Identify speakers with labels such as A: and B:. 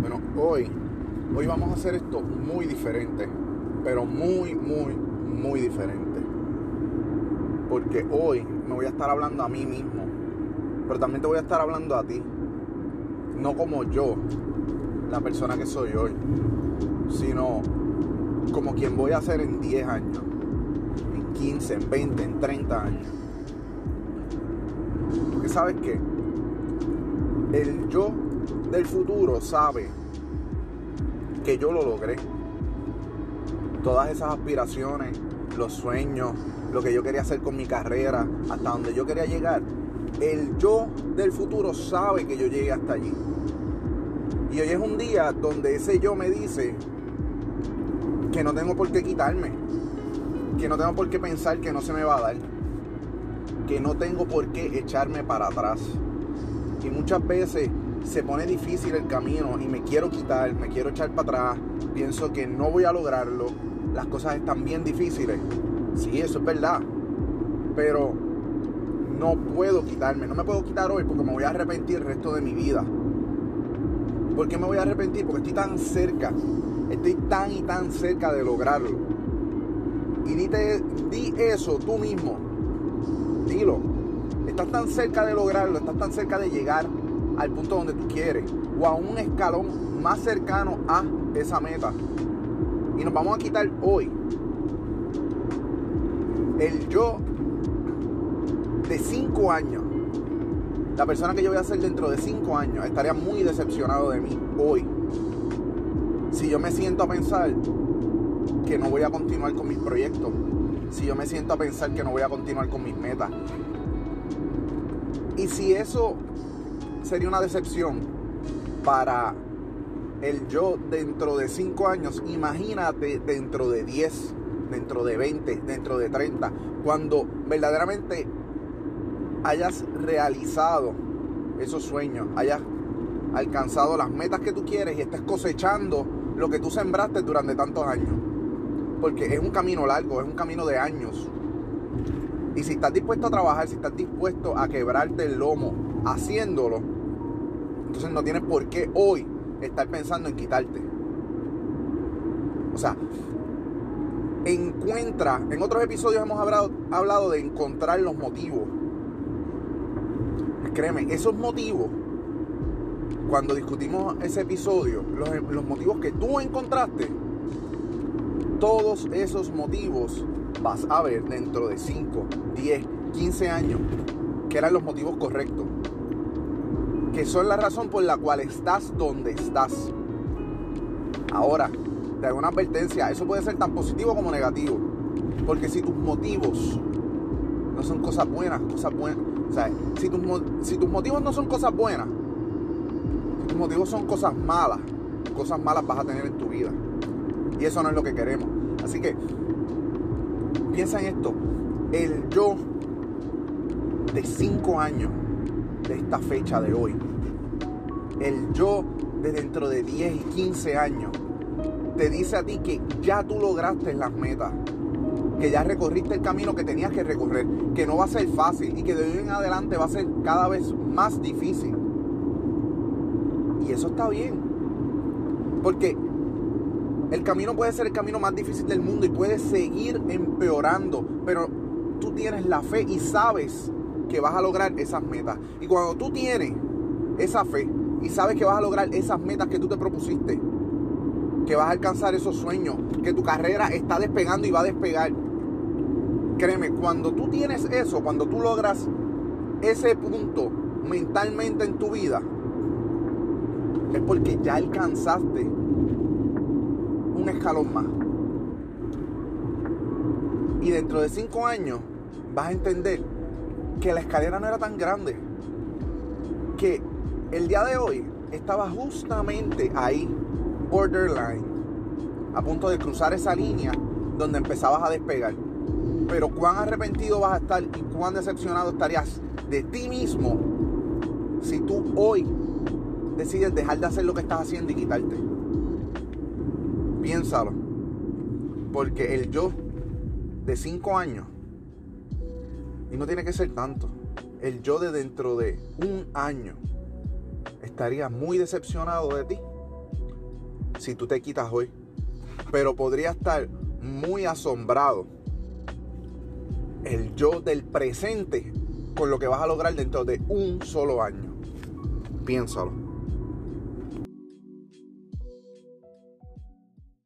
A: Bueno, hoy, hoy vamos a hacer esto muy diferente, pero muy, muy, muy diferente. Porque hoy me voy a estar hablando a mí mismo, pero también te voy a estar hablando a ti. No como yo, la persona que soy hoy, sino como quien voy a ser en 10 años, en 15, en 20, en 30 años. Porque sabes qué? El yo del futuro sabe que yo lo logré. Todas esas aspiraciones, los sueños, lo que yo quería hacer con mi carrera, hasta donde yo quería llegar. El yo del futuro sabe que yo llegué hasta allí. Y hoy es un día donde ese yo me dice que no tengo por qué quitarme, que no tengo por qué pensar que no se me va a dar, que no tengo por qué echarme para atrás. Y muchas veces se pone difícil el camino y me quiero quitar, me quiero echar para atrás, pienso que no voy a lograrlo, las cosas están bien difíciles. Sí, eso es verdad. Pero no puedo quitarme, no me puedo quitar hoy porque me voy a arrepentir el resto de mi vida. ¿Por qué me voy a arrepentir? Porque estoy tan cerca, estoy tan y tan cerca de lograrlo. Y dite, di eso tú mismo, dilo. Estás tan cerca de lograrlo, estás tan cerca de llegar al punto donde tú quieres o a un escalón más cercano a esa meta. Y nos vamos a quitar hoy el yo de 5 años. La persona que yo voy a ser dentro de 5 años estaría muy decepcionado de mí hoy. Si yo me siento a pensar que no voy a continuar con mis proyectos. Si yo me siento a pensar que no voy a continuar con mis metas. Y si eso sería una decepción para el yo dentro de 5 años, imagínate dentro de 10, dentro de 20, dentro de 30, cuando verdaderamente hayas realizado esos sueños, hayas alcanzado las metas que tú quieres y estés cosechando lo que tú sembraste durante tantos años. Porque es un camino largo, es un camino de años. Y si estás dispuesto a trabajar, si estás dispuesto a quebrarte el lomo haciéndolo, entonces no tienes por qué hoy estar pensando en quitarte. O sea, encuentra, en otros episodios hemos hablado, hablado de encontrar los motivos. Créeme, esos motivos, cuando discutimos ese episodio, los, los motivos que tú encontraste, todos esos motivos vas a ver dentro de 5, 10, 15 años que eran los motivos correctos. Que son la razón por la cual estás donde estás. Ahora, te hago una advertencia. Eso puede ser tan positivo como negativo. Porque si tus motivos no son cosas buenas, cosas buenas. O sea, si tus, si tus motivos no son cosas buenas, si tus motivos son cosas malas, cosas malas vas a tener en tu vida. Y eso no es lo que queremos. Así que piensa en esto. El yo de 5 años de esta fecha de hoy. El yo de dentro de 10 y 15 años te dice a ti que ya tú lograste las metas, que ya recorriste el camino que tenías que recorrer, que no va a ser fácil y que de hoy en adelante va a ser cada vez más difícil. Y eso está bien. Porque el camino puede ser el camino más difícil del mundo y puede seguir empeorando, pero tú tienes la fe y sabes que vas a lograr esas metas. Y cuando tú tienes esa fe y sabes que vas a lograr esas metas que tú te propusiste, que vas a alcanzar esos sueños, que tu carrera está despegando y va a despegar. Créeme, cuando tú tienes eso, cuando tú logras ese punto mentalmente en tu vida, es porque ya alcanzaste un escalón más. Y dentro de cinco años vas a entender que la escalera no era tan grande. Que el día de hoy estaba justamente ahí, borderline, a punto de cruzar esa línea donde empezabas a despegar. Pero cuán arrepentido vas a estar y cuán decepcionado estarías de ti mismo si tú hoy decides dejar de hacer lo que estás haciendo y quitarte. Piénsalo. Porque el yo de 5 años, y no tiene que ser tanto, el yo de dentro de un año estaría muy decepcionado de ti si tú te quitas hoy. Pero podría estar muy asombrado el yo del presente con lo que vas a lograr dentro de un solo año. Piénsalo.